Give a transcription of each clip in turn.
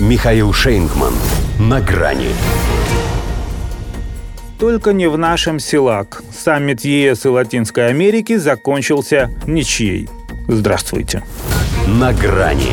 Михаил Шейнгман. На грани. Только не в нашем СИЛАК. Саммит ЕС и Латинской Америки закончился ничьей. Здравствуйте. На грани.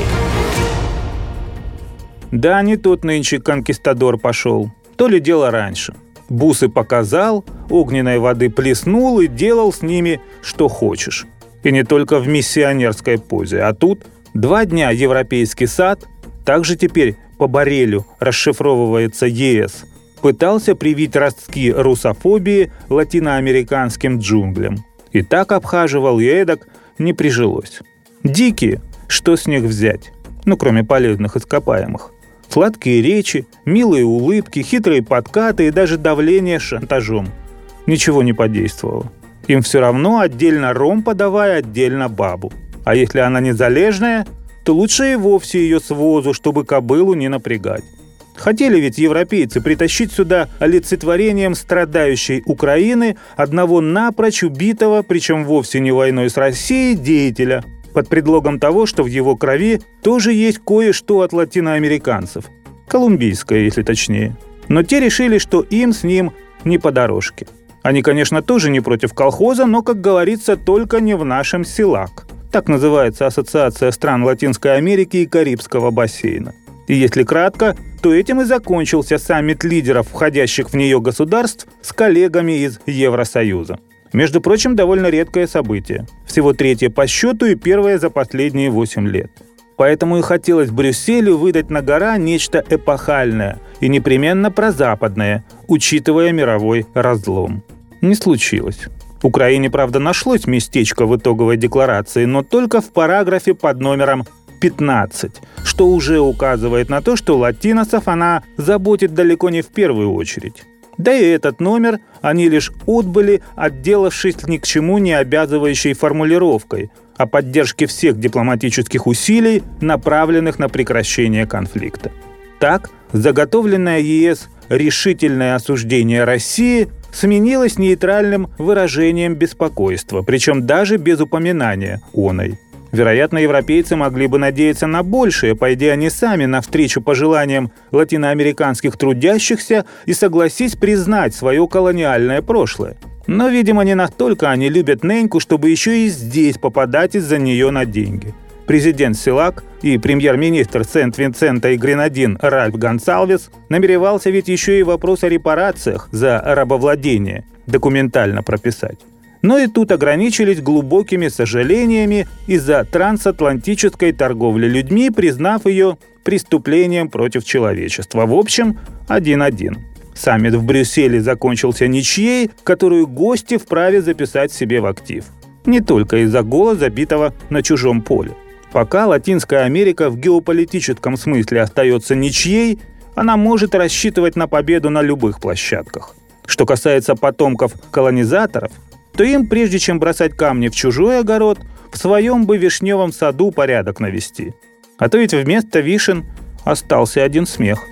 Да, не тот нынче конкистадор пошел. То ли дело раньше. Бусы показал, огненной воды плеснул и делал с ними что хочешь. И не только в миссионерской позе. А тут два дня европейский сад, также теперь по барелю расшифровывается ЕС, пытался привить ростки русофобии латиноамериканским джунглям. И так обхаживал и эдак не прижилось. Дикие, что с них взять? Ну, кроме полезных ископаемых. Сладкие речи, милые улыбки, хитрые подкаты и даже давление шантажом. Ничего не подействовало. Им все равно отдельно ром подавай, отдельно бабу. А если она не залежная, то лучше и вовсе ее с возу, чтобы кобылу не напрягать. Хотели ведь европейцы притащить сюда олицетворением страдающей Украины одного напрочь убитого, причем вовсе не войной с Россией, деятеля, под предлогом того, что в его крови тоже есть кое-что от латиноамериканцев. Колумбийское, если точнее. Но те решили, что им с ним не по дорожке. Они, конечно, тоже не против колхоза, но, как говорится, только не в нашем СИЛАК. Так называется Ассоциация стран Латинской Америки и Карибского бассейна. И если кратко, то этим и закончился саммит лидеров, входящих в нее государств, с коллегами из Евросоюза. Между прочим, довольно редкое событие. Всего третье по счету и первое за последние 8 лет. Поэтому и хотелось Брюсселю выдать на гора нечто эпохальное и непременно прозападное, учитывая мировой разлом. Не случилось. Украине, правда, нашлось местечко в итоговой декларации, но только в параграфе под номером 15, что уже указывает на то, что латиносов она заботит далеко не в первую очередь. Да и этот номер они лишь отбыли, отделавшись ни к чему не обязывающей формулировкой о поддержке всех дипломатических усилий, направленных на прекращение конфликта. Так, заготовленное ЕС решительное осуждение России сменилось нейтральным выражением беспокойства, причем даже без упоминания оной. Вероятно, европейцы могли бы надеяться на большее, пойдя они сами навстречу пожеланиям латиноамериканских трудящихся и согласись признать свое колониальное прошлое. Но, видимо, не настолько они любят Неньку, чтобы еще и здесь попадать из-за нее на деньги. Президент Силак и премьер-министр Сент-Винсента и Гренадин Ральф Гонсалвес намеревался ведь еще и вопрос о репарациях за рабовладение документально прописать но и тут ограничились глубокими сожалениями из-за трансатлантической торговли людьми, признав ее преступлением против человечества. В общем, один-один. Саммит в Брюсселе закончился ничьей, которую гости вправе записать себе в актив. Не только из-за гола, забитого на чужом поле. Пока Латинская Америка в геополитическом смысле остается ничьей, она может рассчитывать на победу на любых площадках. Что касается потомков колонизаторов, то им, прежде чем бросать камни в чужой огород, в своем бы вишневом саду порядок навести. А то ведь вместо вишен остался один смех.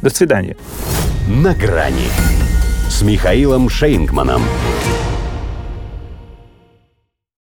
До свидания. На грани с Михаилом Шейнгманом.